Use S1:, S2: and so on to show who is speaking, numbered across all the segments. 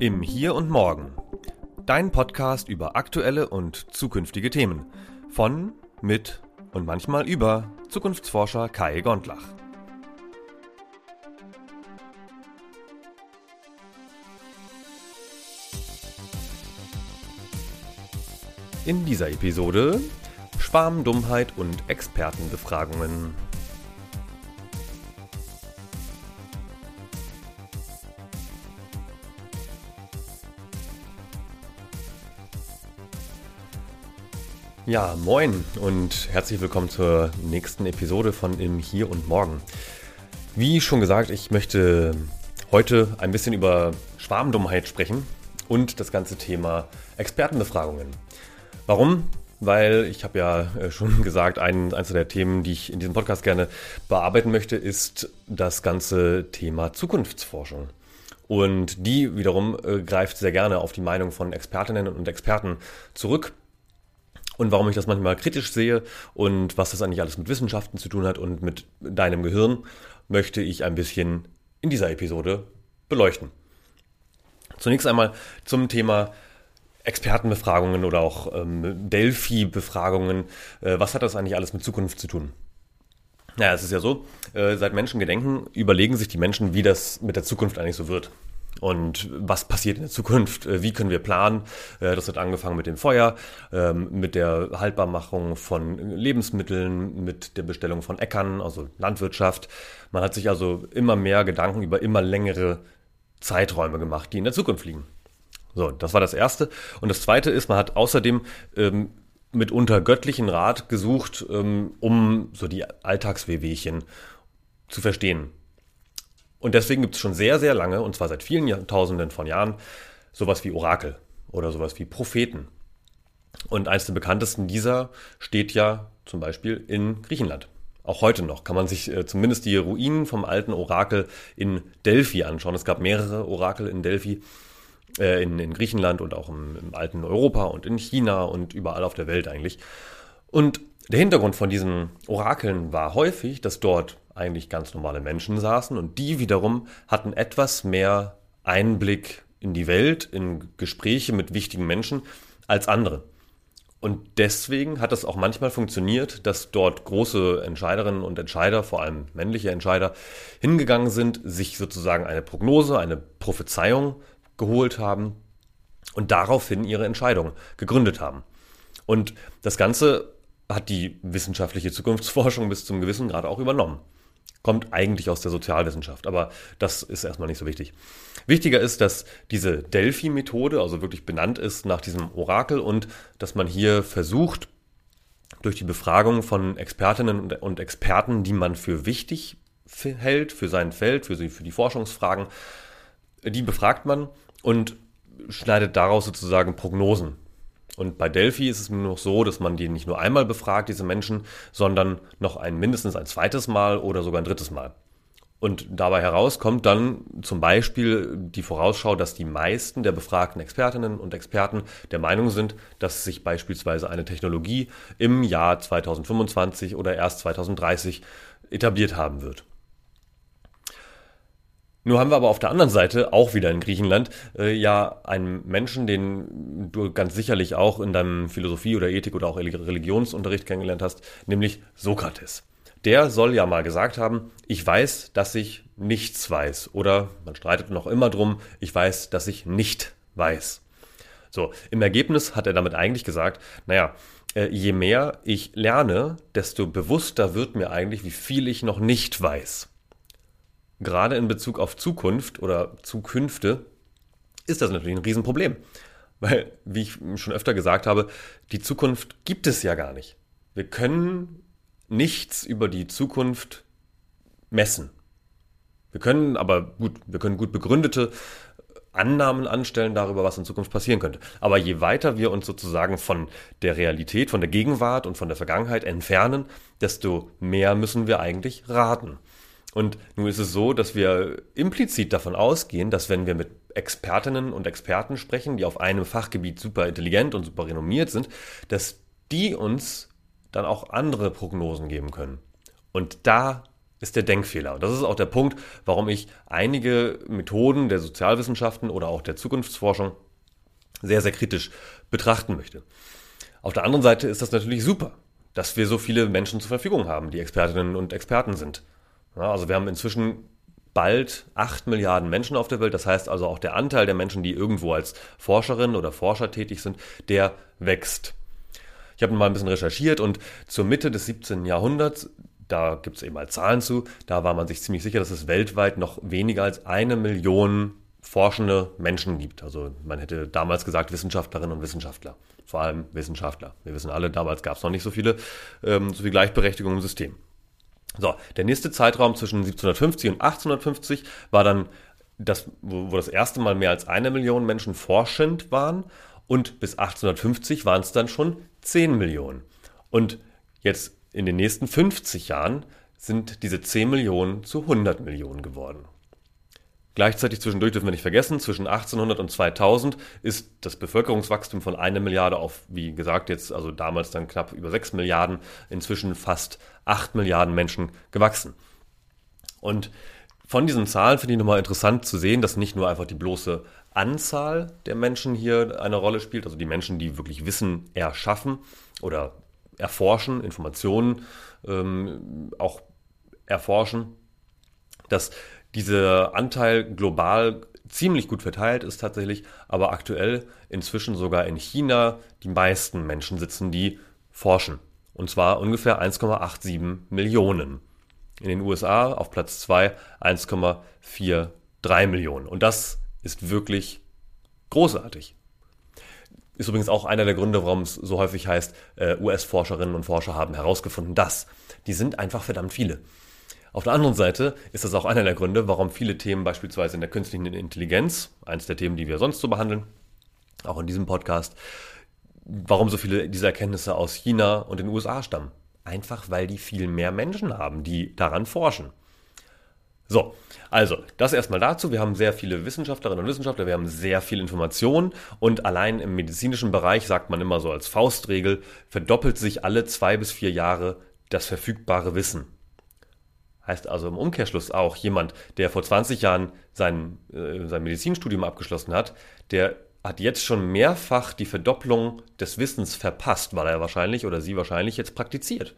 S1: Im Hier und Morgen. Dein Podcast über aktuelle und zukünftige Themen. Von, mit und manchmal über Zukunftsforscher Kai Gondlach. In dieser Episode Schwarmdummheit und Expertenbefragungen. Ja, moin und herzlich willkommen zur nächsten Episode von Im Hier und Morgen. Wie schon gesagt, ich möchte heute ein bisschen über Schwarmdummheit sprechen und das ganze Thema Expertenbefragungen. Warum? Weil ich habe ja äh, schon gesagt, ein, eines der Themen, die ich in diesem Podcast gerne bearbeiten möchte, ist das ganze Thema Zukunftsforschung. Und die wiederum äh, greift sehr gerne auf die Meinung von Expertinnen und Experten zurück und warum ich das manchmal kritisch sehe und was das eigentlich alles mit Wissenschaften zu tun hat und mit deinem Gehirn, möchte ich ein bisschen in dieser Episode beleuchten. Zunächst einmal zum Thema Expertenbefragungen oder auch ähm, Delphi-Befragungen. Äh, was hat das eigentlich alles mit Zukunft zu tun? Naja, es ist ja so, äh, seit Menschen gedenken, überlegen sich die Menschen, wie das mit der Zukunft eigentlich so wird. Und was passiert in der Zukunft? Äh, wie können wir planen? Äh, das hat angefangen mit dem Feuer, ähm, mit der Haltbarmachung von Lebensmitteln, mit der Bestellung von Äckern, also Landwirtschaft. Man hat sich also immer mehr Gedanken über immer längere Zeiträume gemacht, die in der Zukunft liegen. So, das war das Erste. Und das Zweite ist, man hat außerdem ähm, mitunter göttlichen Rat gesucht, ähm, um so die Alltagswehwehchen zu verstehen. Und deswegen gibt es schon sehr, sehr lange, und zwar seit vielen Jahrtausenden von Jahren, sowas wie Orakel oder sowas wie Propheten. Und eines der bekanntesten dieser steht ja zum Beispiel in Griechenland. Auch heute noch kann man sich äh, zumindest die Ruinen vom alten Orakel in Delphi anschauen. Es gab mehrere Orakel in Delphi, äh, in, in, Griechenland und auch im, im alten Europa und in China und überall auf der Welt eigentlich. Und der Hintergrund von diesen Orakeln war häufig, dass dort eigentlich ganz normale Menschen saßen und die wiederum hatten etwas mehr Einblick in die Welt, in Gespräche mit wichtigen Menschen als andere. Und deswegen hat es auch manchmal funktioniert, dass dort große Entscheiderinnen und Entscheider, vor allem männliche Entscheider, hingegangen sind, sich sozusagen eine Prognose, eine Prophezeiung geholt haben und daraufhin ihre Entscheidung gegründet haben. Und das Ganze hat die wissenschaftliche Zukunftsforschung bis zum gewissen Grad auch übernommen. Kommt eigentlich aus der Sozialwissenschaft, aber das ist erstmal nicht so wichtig. Wichtiger ist, dass diese Delphi-Methode also wirklich benannt ist nach diesem Orakel und dass man hier versucht, durch die Befragung von Expertinnen und Experten, die man für wichtig hält, für sein Feld, für, die Forschungsfragen, die befragt man und schneidet daraus sozusagen Prognosen und bei Delphi ist es nur noch so, dass man die nicht nur einmal befragt, diese Menschen, sondern noch ein mindestens ein zweites Mal oder sogar ein drittes Mal. Und dabei herauskommt dann zum Beispiel die Vorausschau, dass die meisten der befragten Expertinnen und Experten der Meinung sind, dass sich beispielsweise eine Technologie im Jahr 2025 oder erst 2030 etabliert haben wird. Nur haben wir aber auf der anderen Seite, auch wieder in Griechenland, äh, ja einen Menschen, den du ganz sicherlich auch in deinem Philosophie oder Ethik oder auch Religionsunterricht kennengelernt hast, nämlich Sokrates. Der soll ja mal gesagt haben, ich weiß, dass ich nichts weiß. Oder man streitet noch immer drum, ich weiß, dass ich nicht weiß. So, im Ergebnis hat er damit eigentlich gesagt, naja, äh, je mehr ich lerne, desto bewusster wird mir eigentlich, wie viel ich noch nicht weiß gerade in Bezug auf Zukunft oder Zukünfte ist das natürlich ein Riesenproblem. Weil, wie ich schon öfter gesagt habe, die Zukunft gibt es ja gar nicht. Wir können nichts über die Zukunft messen. Wir können aber gut, wir können gut begründete Annahmen anstellen darüber, was in Zukunft passieren könnte. Aber je weiter wir uns sozusagen von der Realität, von der Gegenwart und von der Vergangenheit entfernen, desto mehr müssen wir eigentlich raten. Und nun ist es so, dass wir implizit davon ausgehen, dass wenn wir mit Expertinnen und Experten sprechen, die auf einem Fachgebiet super intelligent und super renommiert sind, dass die uns dann auch andere Prognosen geben können. Und da ist der Denkfehler. Und das ist auch der Punkt, warum ich einige Methoden der Sozialwissenschaften oder auch der Zukunftsforschung sehr, sehr kritisch betrachten möchte. Auf der anderen Seite ist das natürlich super, dass wir so viele Menschen zur Verfügung haben, die Expertinnen und Experten sind. Ja, also wir haben inzwischen bald 8 Milliarden Menschen auf der Welt. Das heißt also auch der Anteil der Menschen, die irgendwo als Forscherin oder Forscher tätig sind, der wächst. Ich habe mal ein bisschen recherchiert und zur Mitte des 17. Jahrhunderts, da gibt es eben mal Zahlen zu, da war man sich ziemlich sicher, dass es weltweit noch weniger als eine Million forschende Menschen gibt. Also man hätte damals gesagt Wissenschaftlerinnen und Wissenschaftler, vor allem Wissenschaftler. Wir wissen alle, damals gab es noch nicht so viele, ähm, so viel Gleichberechtigung im System. So, der nächste Zeitraum zwischen 1750 und 1850 war dann das, wo, das erste Mal mehr als eine Million Menschen forschend waren und bis 1850 waren es dann schon 10 Millionen. Und jetzt in den nächsten 50 Jahren sind diese 10 Millionen zu 100 Millionen geworden. Gleichzeitig zwischendurch dürfen wir nicht vergessen, zwischen 1800 und 2000 ist das Bevölkerungswachstum von einer Milliarde auf, wie gesagt, jetzt also damals dann knapp über 6 Milliarden, inzwischen fast 8 Milliarden Menschen gewachsen. Und von diesen Zahlen finde ich nochmal interessant zu sehen, dass nicht nur einfach die bloße Anzahl der Menschen hier eine Rolle spielt, also die Menschen, die wirklich Wissen erschaffen oder erforschen, Informationen ähm, auch erforschen, dass dieser Anteil global ziemlich gut verteilt ist tatsächlich, aber aktuell inzwischen sogar in China die meisten Menschen sitzen, die forschen. Und zwar ungefähr 1,87 Millionen. In den USA auf Platz 2 1,43 Millionen. Und das ist wirklich großartig. Ist übrigens auch einer der Gründe, warum es so häufig heißt, äh, US-Forscherinnen und Forscher haben herausgefunden, dass. Die sind einfach verdammt viele. Auf der anderen Seite ist das auch einer der Gründe, warum viele Themen beispielsweise in der künstlichen Intelligenz, eines der Themen, die wir sonst so behandeln, auch in diesem Podcast, warum so viele dieser Erkenntnisse aus China und den USA stammen. Einfach weil die viel mehr Menschen haben, die daran forschen. So, also das erstmal dazu. Wir haben sehr viele Wissenschaftlerinnen und Wissenschaftler, wir haben sehr viel Information und allein im medizinischen Bereich sagt man immer so als Faustregel, verdoppelt sich alle zwei bis vier Jahre das verfügbare Wissen. Heißt also im Umkehrschluss auch, jemand, der vor 20 Jahren sein, äh, sein Medizinstudium abgeschlossen hat, der hat jetzt schon mehrfach die Verdopplung des Wissens verpasst, weil er wahrscheinlich oder sie wahrscheinlich jetzt praktiziert.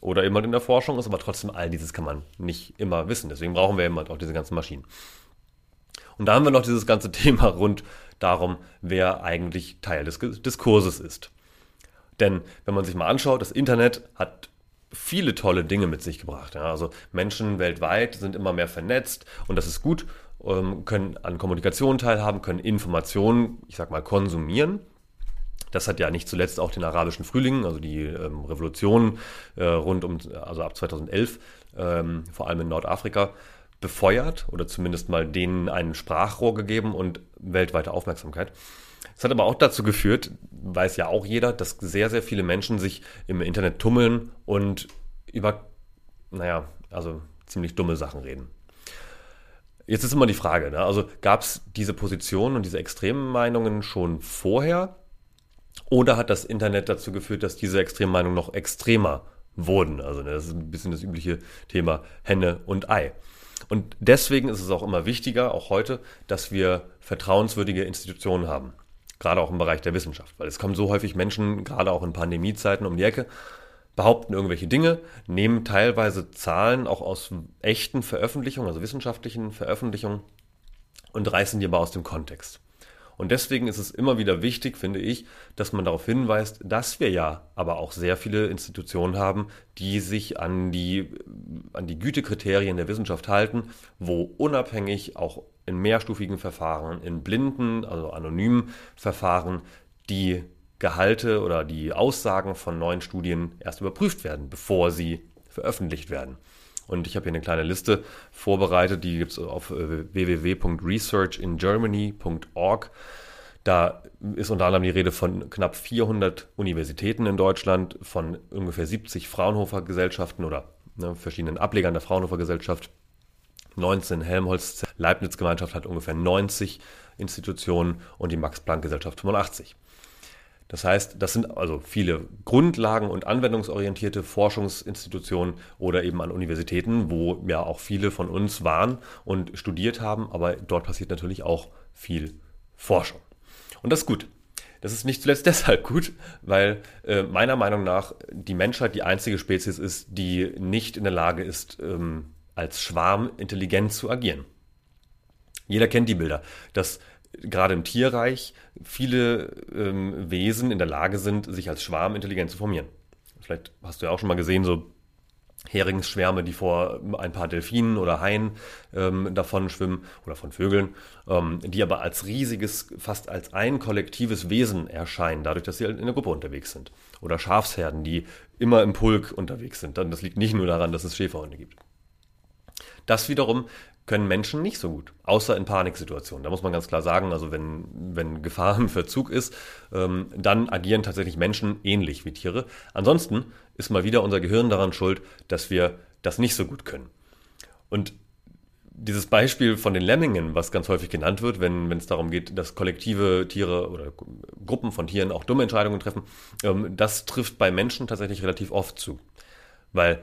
S1: Oder jemand in der Forschung ist, aber trotzdem all dieses kann man nicht immer wissen. Deswegen brauchen wir immer auch diese ganzen Maschinen. Und da haben wir noch dieses ganze Thema rund darum, wer eigentlich Teil des Diskurses ist. Denn wenn man sich mal anschaut, das Internet hat viele tolle Dinge mit sich gebracht. Ja. Also Menschen weltweit sind immer mehr vernetzt und das ist gut, ähm, können an Kommunikation teilhaben, können Informationen, ich sag mal, konsumieren. Das hat ja nicht zuletzt auch den arabischen Frühling, also die ähm, Revolution äh, rund um, also ab 2011, ähm, vor allem in Nordafrika, befeuert oder zumindest mal denen ein Sprachrohr gegeben und weltweite Aufmerksamkeit. Es hat aber auch dazu geführt, weiß ja auch jeder, dass sehr, sehr viele Menschen sich im Internet tummeln und über, naja, also ziemlich dumme Sachen reden. Jetzt ist immer die Frage, ne? also gab es diese Positionen und diese extremen Meinungen schon vorher oder hat das Internet dazu geführt, dass diese extremen Meinungen noch extremer wurden? Also ne, das ist ein bisschen das übliche Thema Henne und Ei. Und deswegen ist es auch immer wichtiger, auch heute, dass wir vertrauenswürdige Institutionen haben gerade auch im Bereich der Wissenschaft, weil es kommen so häufig Menschen, gerade auch in Pandemiezeiten, um die Ecke, behaupten irgendwelche Dinge, nehmen teilweise Zahlen auch aus echten Veröffentlichungen, also wissenschaftlichen Veröffentlichungen und reißen die aber aus dem Kontext. Und deswegen ist es immer wieder wichtig, finde ich, dass man darauf hinweist, dass wir ja aber auch sehr viele Institutionen haben, die sich an die, an die Gütekriterien der Wissenschaft halten, wo unabhängig auch in mehrstufigen Verfahren, in blinden, also anonymen Verfahren, die Gehalte oder die Aussagen von neuen Studien erst überprüft werden, bevor sie veröffentlicht werden. Und ich habe hier eine kleine Liste vorbereitet, die gibt es auf äh, www.researchingermany.org. Da ist unter anderem die Rede von knapp 400 Universitäten in Deutschland, von ungefähr 70 Fraunhofer-Gesellschaften oder ne, verschiedenen Ablegern der Fraunhofer-Gesellschaft. 19 Helmholtz Leibniz-Gemeinschaft hat ungefähr 90 Institutionen und die Max-Planck-Gesellschaft 85. Das heißt, das sind also viele grundlagen- und anwendungsorientierte Forschungsinstitutionen oder eben an Universitäten, wo ja auch viele von uns waren und studiert haben, aber dort passiert natürlich auch viel Forschung. Und das ist gut. Das ist nicht zuletzt deshalb gut, weil äh, meiner Meinung nach die Menschheit die einzige Spezies ist, die nicht in der Lage ist, ähm, als Schwarm intelligent zu agieren. Jeder kennt die Bilder, dass gerade im Tierreich viele ähm, Wesen in der Lage sind, sich als Schwarm intelligent zu formieren. Vielleicht hast du ja auch schon mal gesehen, so Heringsschwärme, die vor ein paar Delfinen oder Haien ähm, davon schwimmen oder von Vögeln, ähm, die aber als riesiges, fast als ein kollektives Wesen erscheinen, dadurch, dass sie halt in der Gruppe unterwegs sind. Oder Schafsherden, die immer im Pulk unterwegs sind. Das liegt nicht nur daran, dass es Schäferhunde gibt. Das wiederum können Menschen nicht so gut, außer in Paniksituationen. Da muss man ganz klar sagen, also wenn, wenn Gefahr im Verzug ist, ähm, dann agieren tatsächlich Menschen ähnlich wie Tiere. Ansonsten ist mal wieder unser Gehirn daran schuld, dass wir das nicht so gut können. Und dieses Beispiel von den Lemmingen, was ganz häufig genannt wird, wenn, es darum geht, dass kollektive Tiere oder Gruppen von Tieren auch dumme Entscheidungen treffen, ähm, das trifft bei Menschen tatsächlich relativ oft zu. Weil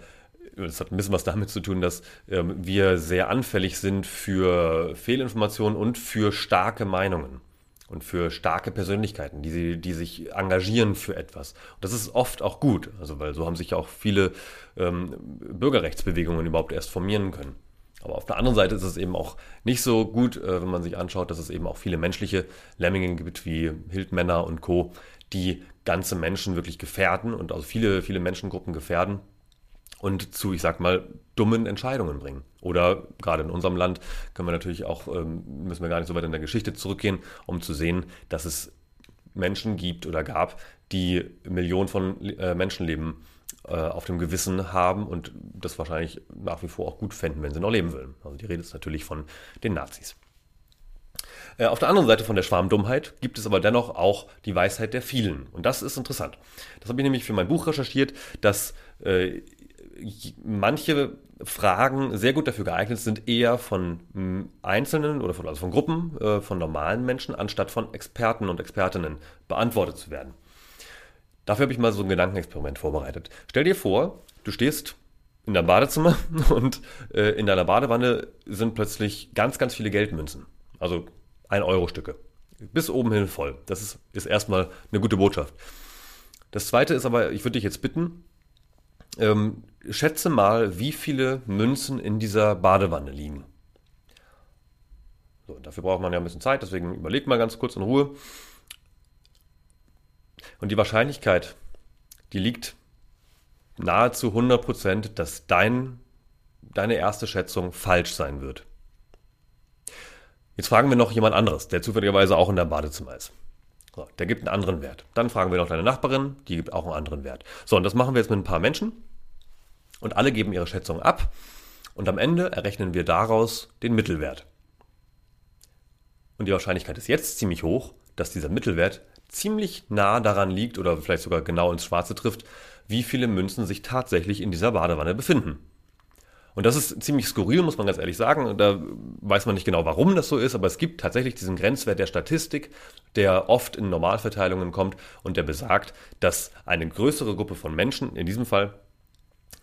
S1: das hat ein bisschen was damit zu tun, dass ähm, wir sehr anfällig sind für Fehlinformationen und für starke Meinungen und für starke Persönlichkeiten, die, die sich engagieren für etwas. Und das ist oft auch gut, also weil so haben sich auch viele ähm, Bürgerrechtsbewegungen überhaupt erst formieren können. Aber auf der anderen Seite ist es eben auch nicht so gut, äh, wenn man sich anschaut, dass es eben auch viele menschliche Lemmingen gibt, wie Hildmänner und Co., die ganze Menschen wirklich gefährden und also viele, viele Menschengruppen gefährden und zu, ich sag mal, dummen Entscheidungen bringen. Oder gerade in unserem Land können wir natürlich auch, ähm, müssen wir gar nicht so weit in der Geschichte zurückgehen, um zu sehen, dass es Menschen gibt oder gab, die Millionen von äh, Menschenleben äh, auf dem Gewissen haben und das wahrscheinlich nach wie vor auch gut fänden, wenn sie noch leben würden. Also die Rede ist natürlich von den Nazis. Äh, auf der anderen Seite von der Schwarmdummheit gibt es aber dennoch auch die Weisheit der vielen. Und das ist interessant. Das habe ich nämlich für mein Buch recherchiert, dass manche Fragen sehr gut dafür geeignet sind, eher von hm, Einzelnen oder von, also von Gruppen, äh, von normalen Menschen, anstatt von Experten und Expertinnen beantwortet zu werden. Dafür habe ich mal so ein Gedankenexperiment vorbereitet. Stell dir vor, du stehst in deinem Badezimmer und äh, in deiner Badewanne sind plötzlich ganz, ganz viele Geldmünzen. Also 1-Euro-Stücke. Bis oben hin voll. Das ist, ist erstmal eine gute Botschaft. Das zweite ist aber, ich würde dich jetzt bitten, ähm, schätze mal, wie viele Münzen in dieser Badewanne liegen. So, dafür braucht man ja ein bisschen Zeit, deswegen überleg mal ganz kurz in Ruhe. Und die Wahrscheinlichkeit, die liegt nahezu 100%, dass dein, deine erste Schätzung falsch sein wird. Jetzt fragen wir noch jemand anderes, der zufälligerweise auch in deinem Badezimmer ist. So, der gibt einen anderen Wert. Dann fragen wir noch deine Nachbarin, die gibt auch einen anderen Wert. So, und das machen wir jetzt mit ein paar Menschen. Und alle geben ihre Schätzung ab und am Ende errechnen wir daraus den Mittelwert. Und die Wahrscheinlichkeit ist jetzt ziemlich hoch, dass dieser Mittelwert ziemlich nah daran liegt oder vielleicht sogar genau ins Schwarze trifft, wie viele Münzen sich tatsächlich in dieser Badewanne befinden. Und das ist ziemlich skurril, muss man ganz ehrlich sagen. Da weiß man nicht genau, warum das so ist, aber es gibt tatsächlich diesen Grenzwert der Statistik, der oft in Normalverteilungen kommt und der besagt, dass eine größere Gruppe von Menschen, in diesem Fall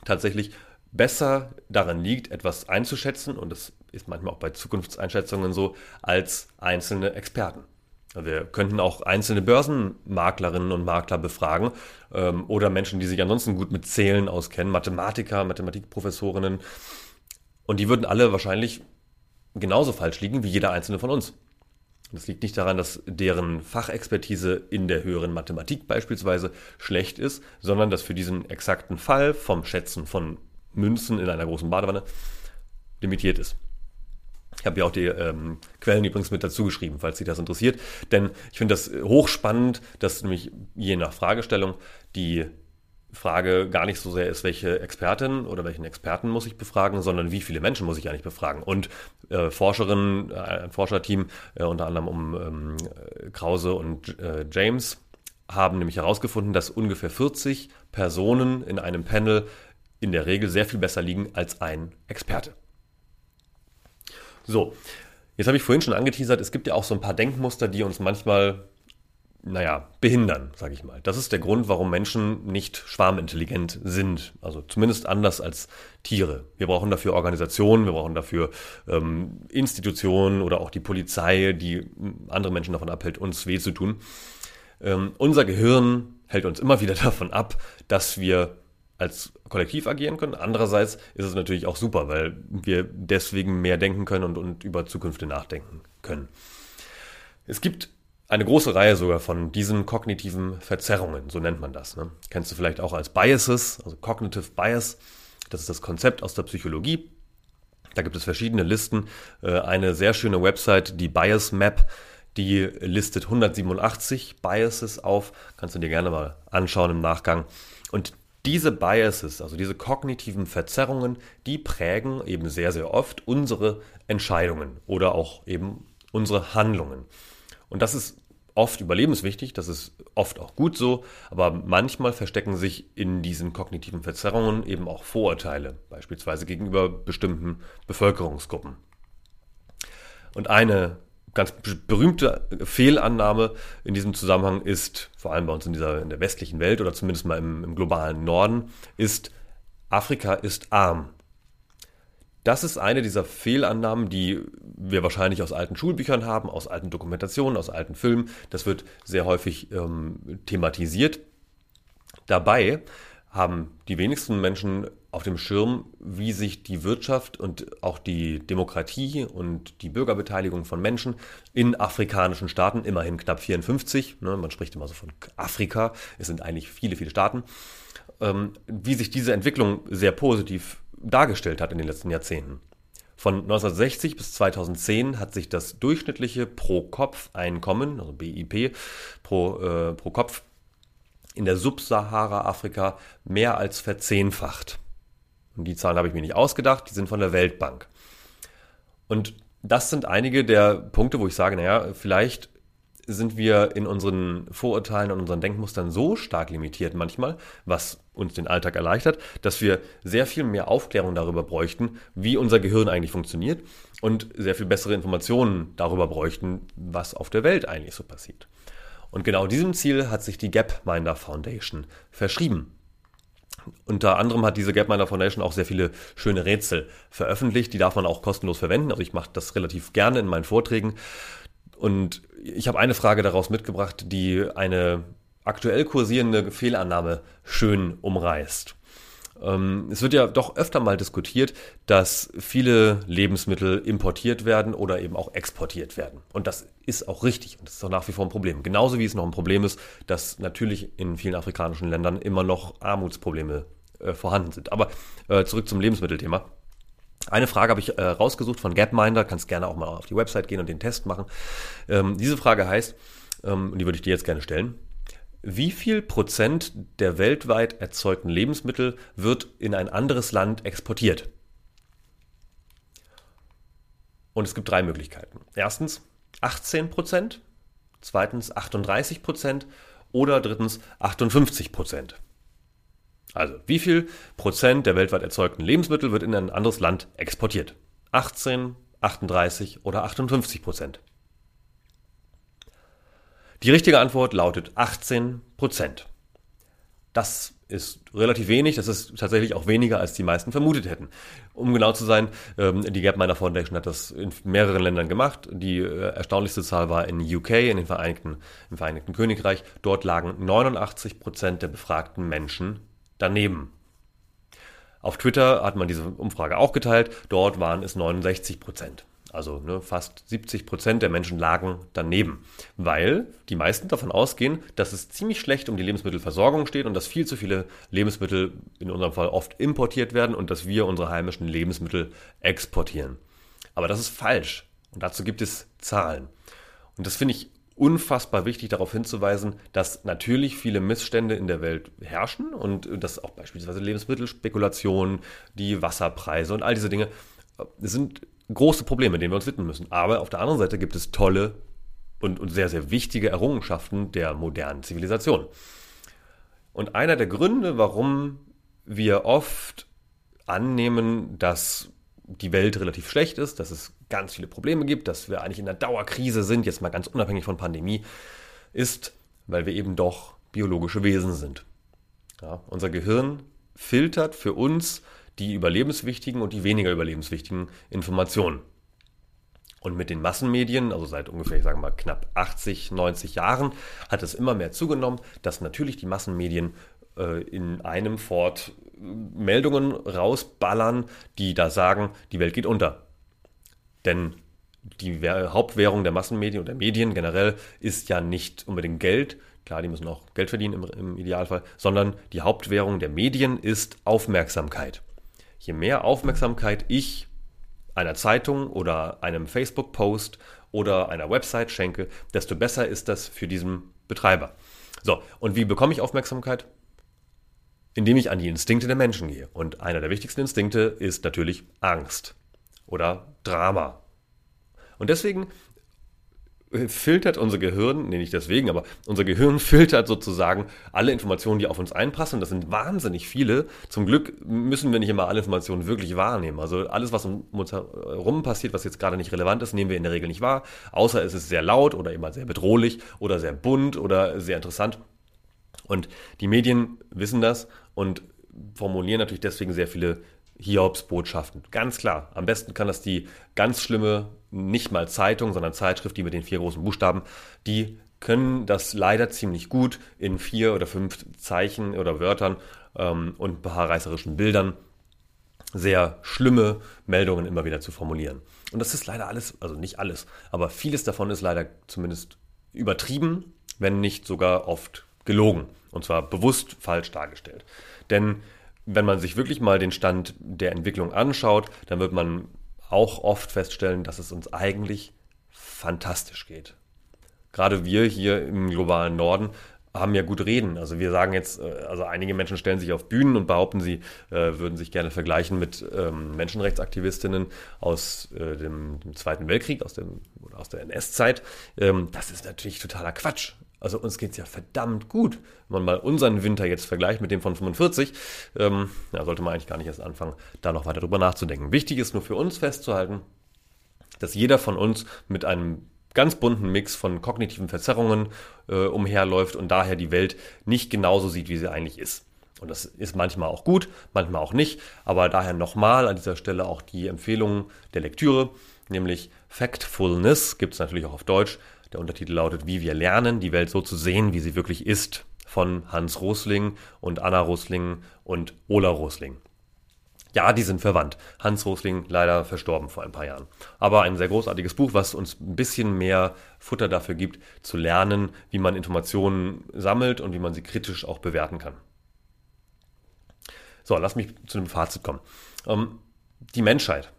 S1: tatsächlich besser daran liegt, etwas einzuschätzen, und das ist manchmal auch bei Zukunftseinschätzungen so, als einzelne Experten. Wir könnten auch einzelne Börsenmaklerinnen und Makler befragen ähm, oder Menschen, die sich ansonsten gut mit Zählen auskennen, Mathematiker, Mathematikprofessorinnen. Und die würden alle wahrscheinlich genauso falsch liegen wie jeder einzelne von uns. Das liegt nicht daran, dass deren Fachexpertise in der höheren Mathematik beispielsweise schlecht ist, sondern dass für diesen exakten Fall vom Schätzen von Münzen in einer großen Badewanne limitiert ist. Ich habe ja auch die ähm, Quellen übrigens mit dazu geschrieben, falls Sie das interessiert. Denn ich finde das hochspannend, dass nämlich je nach Fragestellung die Frage gar nicht so sehr ist, welche Expertin oder welchen Experten muss ich befragen, sondern wie viele Menschen muss ich eigentlich befragen. Und äh, Forscherinnen, äh, ein Forscherteam, äh, unter anderem um ähm, Krause und äh, James, haben nämlich herausgefunden, dass ungefähr 40 Personen in einem Panel in der Regel sehr viel besser liegen als ein Experte. So, jetzt habe ich vorhin schon angeteasert, es gibt ja auch so ein paar Denkmuster, die uns manchmal naja, behindern, sage ich mal. Das ist der Grund, warum Menschen nicht schwarmintelligent sind. Also zumindest anders als Tiere. Wir brauchen dafür Organisationen, wir brauchen dafür ähm, Institutionen oder auch die Polizei, die andere Menschen davon abhält, uns weh zu tun. Ähm, unser Gehirn hält uns immer wieder davon ab, dass wir als Kollektiv agieren können. Andererseits ist es natürlich auch super, weil wir deswegen mehr denken können und, und über Zukünfte nachdenken können. Es gibt eine große Reihe sogar von diesen kognitiven Verzerrungen, so nennt man das. Ne? Kennst du vielleicht auch als Biases, also Cognitive Bias. Das ist das Konzept aus der Psychologie. Da gibt es verschiedene Listen. Äh, eine sehr schöne Website, die Bias Map, die listet 187 Biases auf. Kannst du dir gerne mal anschauen im Nachgang. Und diese Biases, also diese kognitiven Verzerrungen, die prägen eben sehr, sehr oft unsere Entscheidungen oder auch eben unsere Handlungen. Und das ist oft überlebenswichtig, das ist oft auch gut so, aber manchmal verstecken sich in diesen kognitiven Verzerrungen eben auch Vorurteile, beispielsweise gegenüber bestimmten Bevölkerungsgruppen. Und eine ganz berühmte Fehlannahme in diesem Zusammenhang ist, vor allem bei uns in, dieser, in der westlichen Welt oder zumindest mal im, im globalen Norden, ist, Afrika ist arm. Das ist eine dieser Fehlannahmen, die wir wahrscheinlich aus alten Schulbüchern haben, aus alten Dokumentationen, aus alten Filmen. Das wird sehr häufig ähm, thematisiert. Dabei haben die wenigsten Menschen auf dem Schirm, wie sich die Wirtschaft und auch die Demokratie und die Bürgerbeteiligung von Menschen in afrikanischen Staaten, immerhin knapp 54, ne, man spricht immer so von Afrika, es sind eigentlich viele, viele Staaten, ähm, wie sich diese Entwicklung sehr positiv dargestellt hat in den letzten Jahrzehnten. Von 1960 bis 2010 hat sich das durchschnittliche Pro-Kopf-Einkommen, also BIP, pro, äh, pro Kopf, in der Subsahara-Afrika mehr als verzehnfacht. Und die Zahlen habe ich mir nicht ausgedacht, die sind von der Weltbank. Und das sind einige der Punkte, wo ich sage, naja, vielleicht sind wir in unseren Vorurteilen und unseren Denkmustern so stark limitiert manchmal, was uns den Alltag erleichtert, dass wir sehr viel mehr Aufklärung darüber bräuchten, wie unser Gehirn eigentlich funktioniert und sehr viel bessere Informationen darüber bräuchten, was auf der Welt eigentlich so passiert. Und genau diesem Ziel hat sich die Gapminder Foundation verschrieben. Unter anderem hat diese Gapminder Foundation auch sehr viele schöne Rätsel veröffentlicht, die darf man auch kostenlos verwenden. Also ich mache das relativ gerne in meinen Vorträgen. Und ich habe eine Frage daraus mitgebracht, die eine aktuell kursierende Fehlannahme schön umreißt. Ähm, es wird ja doch öfter mal diskutiert, dass viele Lebensmittel importiert werden oder eben auch exportiert werden. Und das ist auch richtig und das ist auch nach wie vor ein Problem. Genauso wie es noch ein Problem ist, dass natürlich in vielen afrikanischen Ländern immer noch Armutsprobleme äh, vorhanden sind. Aber äh, zurück zum Lebensmittelthema. Eine Frage habe ich äh, rausgesucht von Gapminder, kannst gerne auch mal auf die Website gehen und den Test machen. Ähm, diese Frage heißt, ähm, und die würde ich dir jetzt gerne stellen, wie viel Prozent der weltweit erzeugten Lebensmittel wird in ein anderes Land exportiert? Und es gibt drei Möglichkeiten. Erstens 18 Prozent, zweitens 38 Prozent oder drittens 58 Prozent. Also, wie viel Prozent der weltweit erzeugten Lebensmittel wird in ein anderes Land exportiert? 18, 38 oder 58 Prozent? Die richtige Antwort lautet 18 Prozent. Das ist relativ wenig, das ist tatsächlich auch weniger, als die meisten vermutet hätten. Um genau zu sein, ähm, die Gapminder Foundation hat das in mehreren Ländern gemacht. Die äh, erstaunlichste Zahl war in UK, in den Vereinigten, im Vereinigten Königreich. Dort lagen 89 Prozent der befragten Menschen daneben. Auf Twitter hat man diese Umfrage auch geteilt. Dort waren es 69 Prozent. Also ne, fast 70 Prozent der Menschen lagen daneben, weil die meisten davon ausgehen, dass es ziemlich schlecht um die Lebensmittelversorgung steht und dass viel zu viele Lebensmittel in unserem Fall oft importiert werden und dass wir unsere heimischen Lebensmittel exportieren. Aber das ist falsch und dazu gibt es Zahlen. Und das finde ich unfassbar wichtig darauf hinzuweisen, dass natürlich viele Missstände in der Welt herrschen und dass auch beispielsweise Lebensmittelspekulationen, die Wasserpreise und all diese Dinge äh, sind große Probleme, denen wir uns widmen müssen. Aber auf der anderen Seite gibt es tolle und, und sehr, sehr wichtige Errungenschaften der modernen Zivilisation. Und einer der Gründe, warum wir oft annehmen, dass die Welt relativ schlecht ist, dass es ganz viele Probleme gibt, dass wir eigentlich in einer Dauerkrise sind, jetzt mal ganz unabhängig von Pandemie, ist, weil wir eben doch biologische Wesen sind. Ja, unser Gehirn filtert für uns die überlebenswichtigen und die weniger überlebenswichtigen Informationen. Und mit den Massenmedien, also seit ungefähr, ich sage mal, knapp 80, 90 Jahren, hat es immer mehr zugenommen, dass natürlich die Massenmedien äh, in einem Fort Meldungen rausballern, die da sagen, die Welt geht unter. Denn die Hauptwährung der Massenmedien und der Medien generell ist ja nicht unbedingt Geld, klar, die müssen auch Geld verdienen im, im Idealfall, sondern die Hauptwährung der Medien ist Aufmerksamkeit. Je mehr Aufmerksamkeit ich einer Zeitung oder einem Facebook-Post oder einer Website schenke, desto besser ist das für diesen Betreiber. So, und wie bekomme ich Aufmerksamkeit? Indem ich an die Instinkte der Menschen gehe. Und einer der wichtigsten Instinkte ist natürlich Angst oder Drama. Und deswegen filtert unser Gehirn, nee, nicht deswegen, aber unser Gehirn filtert sozusagen alle Informationen, die auf uns einpassen. Das sind wahnsinnig viele. Zum Glück müssen wir nicht immer alle Informationen wirklich wahrnehmen. Also alles, was um uns herum passiert, was jetzt gerade nicht relevant ist, nehmen wir in der Regel nicht wahr. Außer es ist sehr laut oder immer sehr bedrohlich oder sehr bunt oder sehr interessant. Und die Medien wissen das und formulieren natürlich deswegen sehr viele Hiobs-Botschaften. Ganz klar. Am besten kann das die ganz schlimme, nicht mal Zeitung, sondern Zeitschrift, die mit den vier großen Buchstaben, die können das leider ziemlich gut in vier oder fünf Zeichen oder Wörtern ähm, und ein reißerischen Bildern sehr schlimme Meldungen immer wieder zu formulieren. Und das ist leider alles, also nicht alles, aber vieles davon ist leider zumindest übertrieben, wenn nicht sogar oft gelogen. Und zwar bewusst falsch dargestellt. Denn wenn man sich wirklich mal den Stand der Entwicklung anschaut, dann wird man auch oft feststellen, dass es uns eigentlich fantastisch geht. Gerade wir hier im globalen Norden haben ja gut reden. Also wir sagen jetzt, äh, also einige Menschen stellen sich auf Bühnen und behaupten, sie äh, würden sich gerne vergleichen mit ähm, Menschenrechtsaktivistinnen aus äh, dem, dem, Zweiten Weltkrieg, aus, dem, aus der NS-Zeit. Ähm, das ist natürlich totaler Quatsch. Also uns geht es ja verdammt gut. Wenn man mal unseren Winter jetzt vergleicht mit dem von 45, ähm, ja, sollte man eigentlich gar nicht erst anfangen, da noch weiter drüber nachzudenken. Wichtig ist nur für uns festzuhalten, dass jeder von uns mit einem ganz bunten Mix von kognitiven Verzerrungen äh, umherläuft und daher die Welt nicht genauso sieht, wie sie eigentlich ist. Und das ist manchmal auch gut, manchmal auch nicht. Aber daher nochmal an dieser Stelle auch die Empfehlung der Lektüre, nämlich Factfulness, gibt es natürlich auch auf Deutsch, der Untertitel lautet Wie wir lernen, die Welt so zu sehen, wie sie wirklich ist, von Hans Rosling und Anna Rosling und Ola Rosling. Ja, die sind verwandt. Hans Rosling leider verstorben vor ein paar Jahren. Aber ein sehr großartiges Buch, was uns ein bisschen mehr Futter dafür gibt, zu lernen, wie man Informationen sammelt und wie man sie kritisch auch bewerten kann. So, lass mich zu einem Fazit kommen. Ähm, die Menschheit,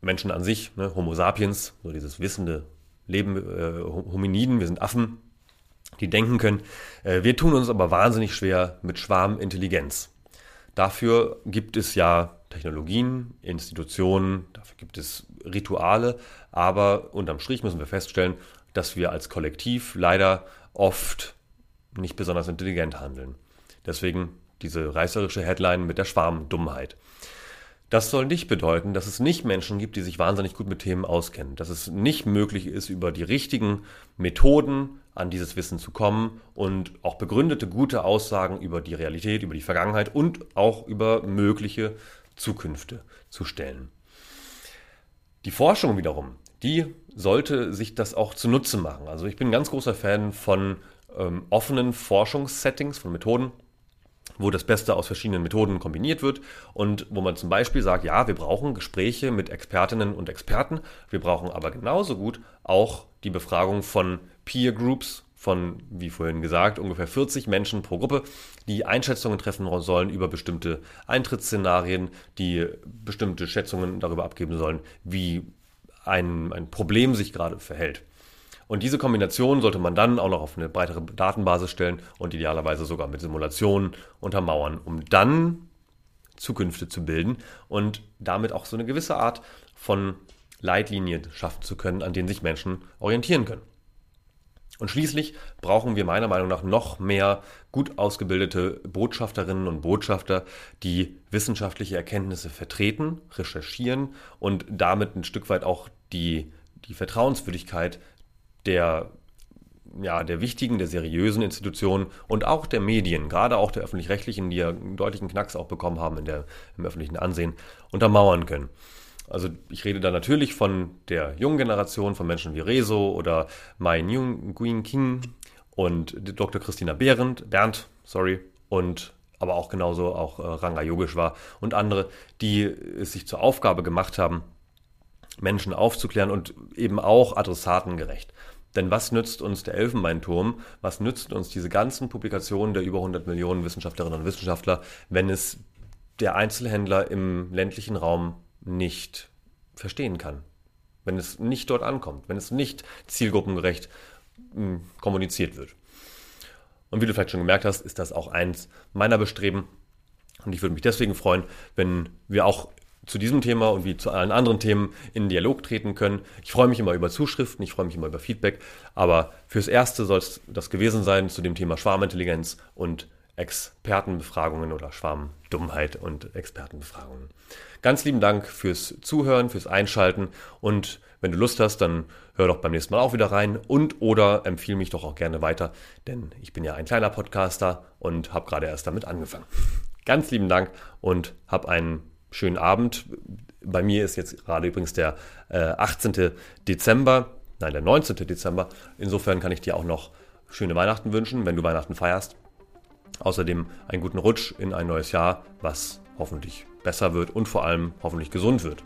S1: Menschen an sich, ne, Homo sapiens, so dieses wissende Leben äh, Hominiden, wir sind Affen, die denken können. Äh, wir tun uns aber wahnsinnig schwer mit Schwarmintelligenz. Dafür gibt es ja Technologien, Institutionen, dafür gibt es Rituale, aber unterm Strich müssen wir feststellen, dass wir als Kollektiv leider oft nicht besonders intelligent handeln. Deswegen diese reißerische Headline mit der Schwarmdummheit. Das soll nicht bedeuten, dass es nicht Menschen gibt, die sich wahnsinnig gut mit Themen auskennen, dass es nicht möglich ist, über die richtigen Methoden an dieses Wissen zu kommen und auch begründete gute Aussagen über die Realität, über die Vergangenheit und auch über mögliche Zukünfte zu stellen. Die Forschung wiederum, die sollte sich das auch zunutze machen. Also ich bin ein ganz großer Fan von ähm, offenen Forschungssettings, von Methoden, wo das Beste aus verschiedenen Methoden kombiniert wird und wo man zum Beispiel sagt, ja, wir brauchen Gespräche mit Expertinnen und Experten, wir brauchen aber genauso gut auch die Befragung von Peer Groups von, wie vorhin gesagt, ungefähr 40 Menschen pro Gruppe, die Einschätzungen treffen sollen über bestimmte Eintrittsszenarien, die bestimmte Schätzungen darüber abgeben sollen, wie ein, ein Problem sich gerade verhält. Und diese Kombination sollte man dann auch noch auf eine breitere Datenbasis stellen und idealerweise sogar mit Simulationen untermauern, um dann Zukünfte zu bilden und damit auch so eine gewisse Art von Leitlinie schaffen zu können, an denen sich Menschen orientieren können. Und schließlich brauchen wir meiner Meinung nach noch mehr gut ausgebildete Botschafterinnen und Botschafter, die wissenschaftliche Erkenntnisse vertreten, recherchieren und damit ein Stück weit auch die, die Vertrauenswürdigkeit der ja, der wichtigen, der seriösen Institutionen und auch der Medien, gerade auch der öffentlich-rechtlichen, die ja einen deutlichen Knacks auch bekommen haben in der, im öffentlichen Ansehen, untermauern können. Also ich rede da natürlich von der jungen Generation, von Menschen wie Rezo oder Mai Nguyen King und Dr. Christina Behrendt, Bernd, sorry, und aber auch genauso auch äh, Ranga Yogeshwar und andere, die es sich zur Aufgabe gemacht haben, Menschen aufzuklären und eben auch adressatengerecht. Denn was nützt uns der Elfenbeinturm, was nützt uns diese ganzen Publikationen der über 100 Millionen Wissenschaftlerinnen und Wissenschaftler, wenn es der Einzelhändler im ländlichen Raum nicht verstehen kann? Wenn es nicht dort ankommt, wenn es nicht zielgruppengerecht hm, kommuniziert wird. Und wie du vielleicht schon gemerkt hast, ist das auch eins meiner Bestreben. Und ich würde mich deswegen freuen, wenn wir auch zu diesem Thema und wie zu allen anderen Themen in Dialog treten können. Ich freue mich immer über Zuschriften, ich freue mich immer über Feedback, aber fürs Erste soll es das gewesen sein zu dem Thema Schwarmintelligenz und Expertenbefragungen oder Schwarmdummheit und Expertenbefragungen. Ganz lieben Dank fürs Zuhören, fürs Einschalten und wenn du Lust hast, dann hör doch beim nächsten Mal auch wieder rein und oder empfehle mich doch auch gerne weiter, denn ich bin ja ein kleiner Podcaster und habe gerade erst damit angefangen. Ganz lieben Dank und hab einen schönen Abend. Bei mir ist jetzt gerade übrigens der äh, 18. Dezember, nein, der 19. Dezember. Insofern kann ich dir auch noch schöne Weihnachten wünschen, wenn du Weihnachten feierst. Außerdem einen guten Rutsch in ein neues Jahr, was hoffentlich besser wird und vor allem hoffentlich gesund wird.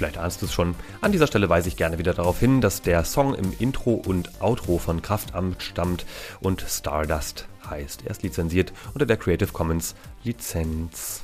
S1: Vielleicht ahnst du es schon. An dieser Stelle weise ich gerne wieder darauf hin, dass der Song im Intro und Outro von Kraftamt stammt und Stardust heißt. Er ist lizenziert unter der Creative Commons Lizenz.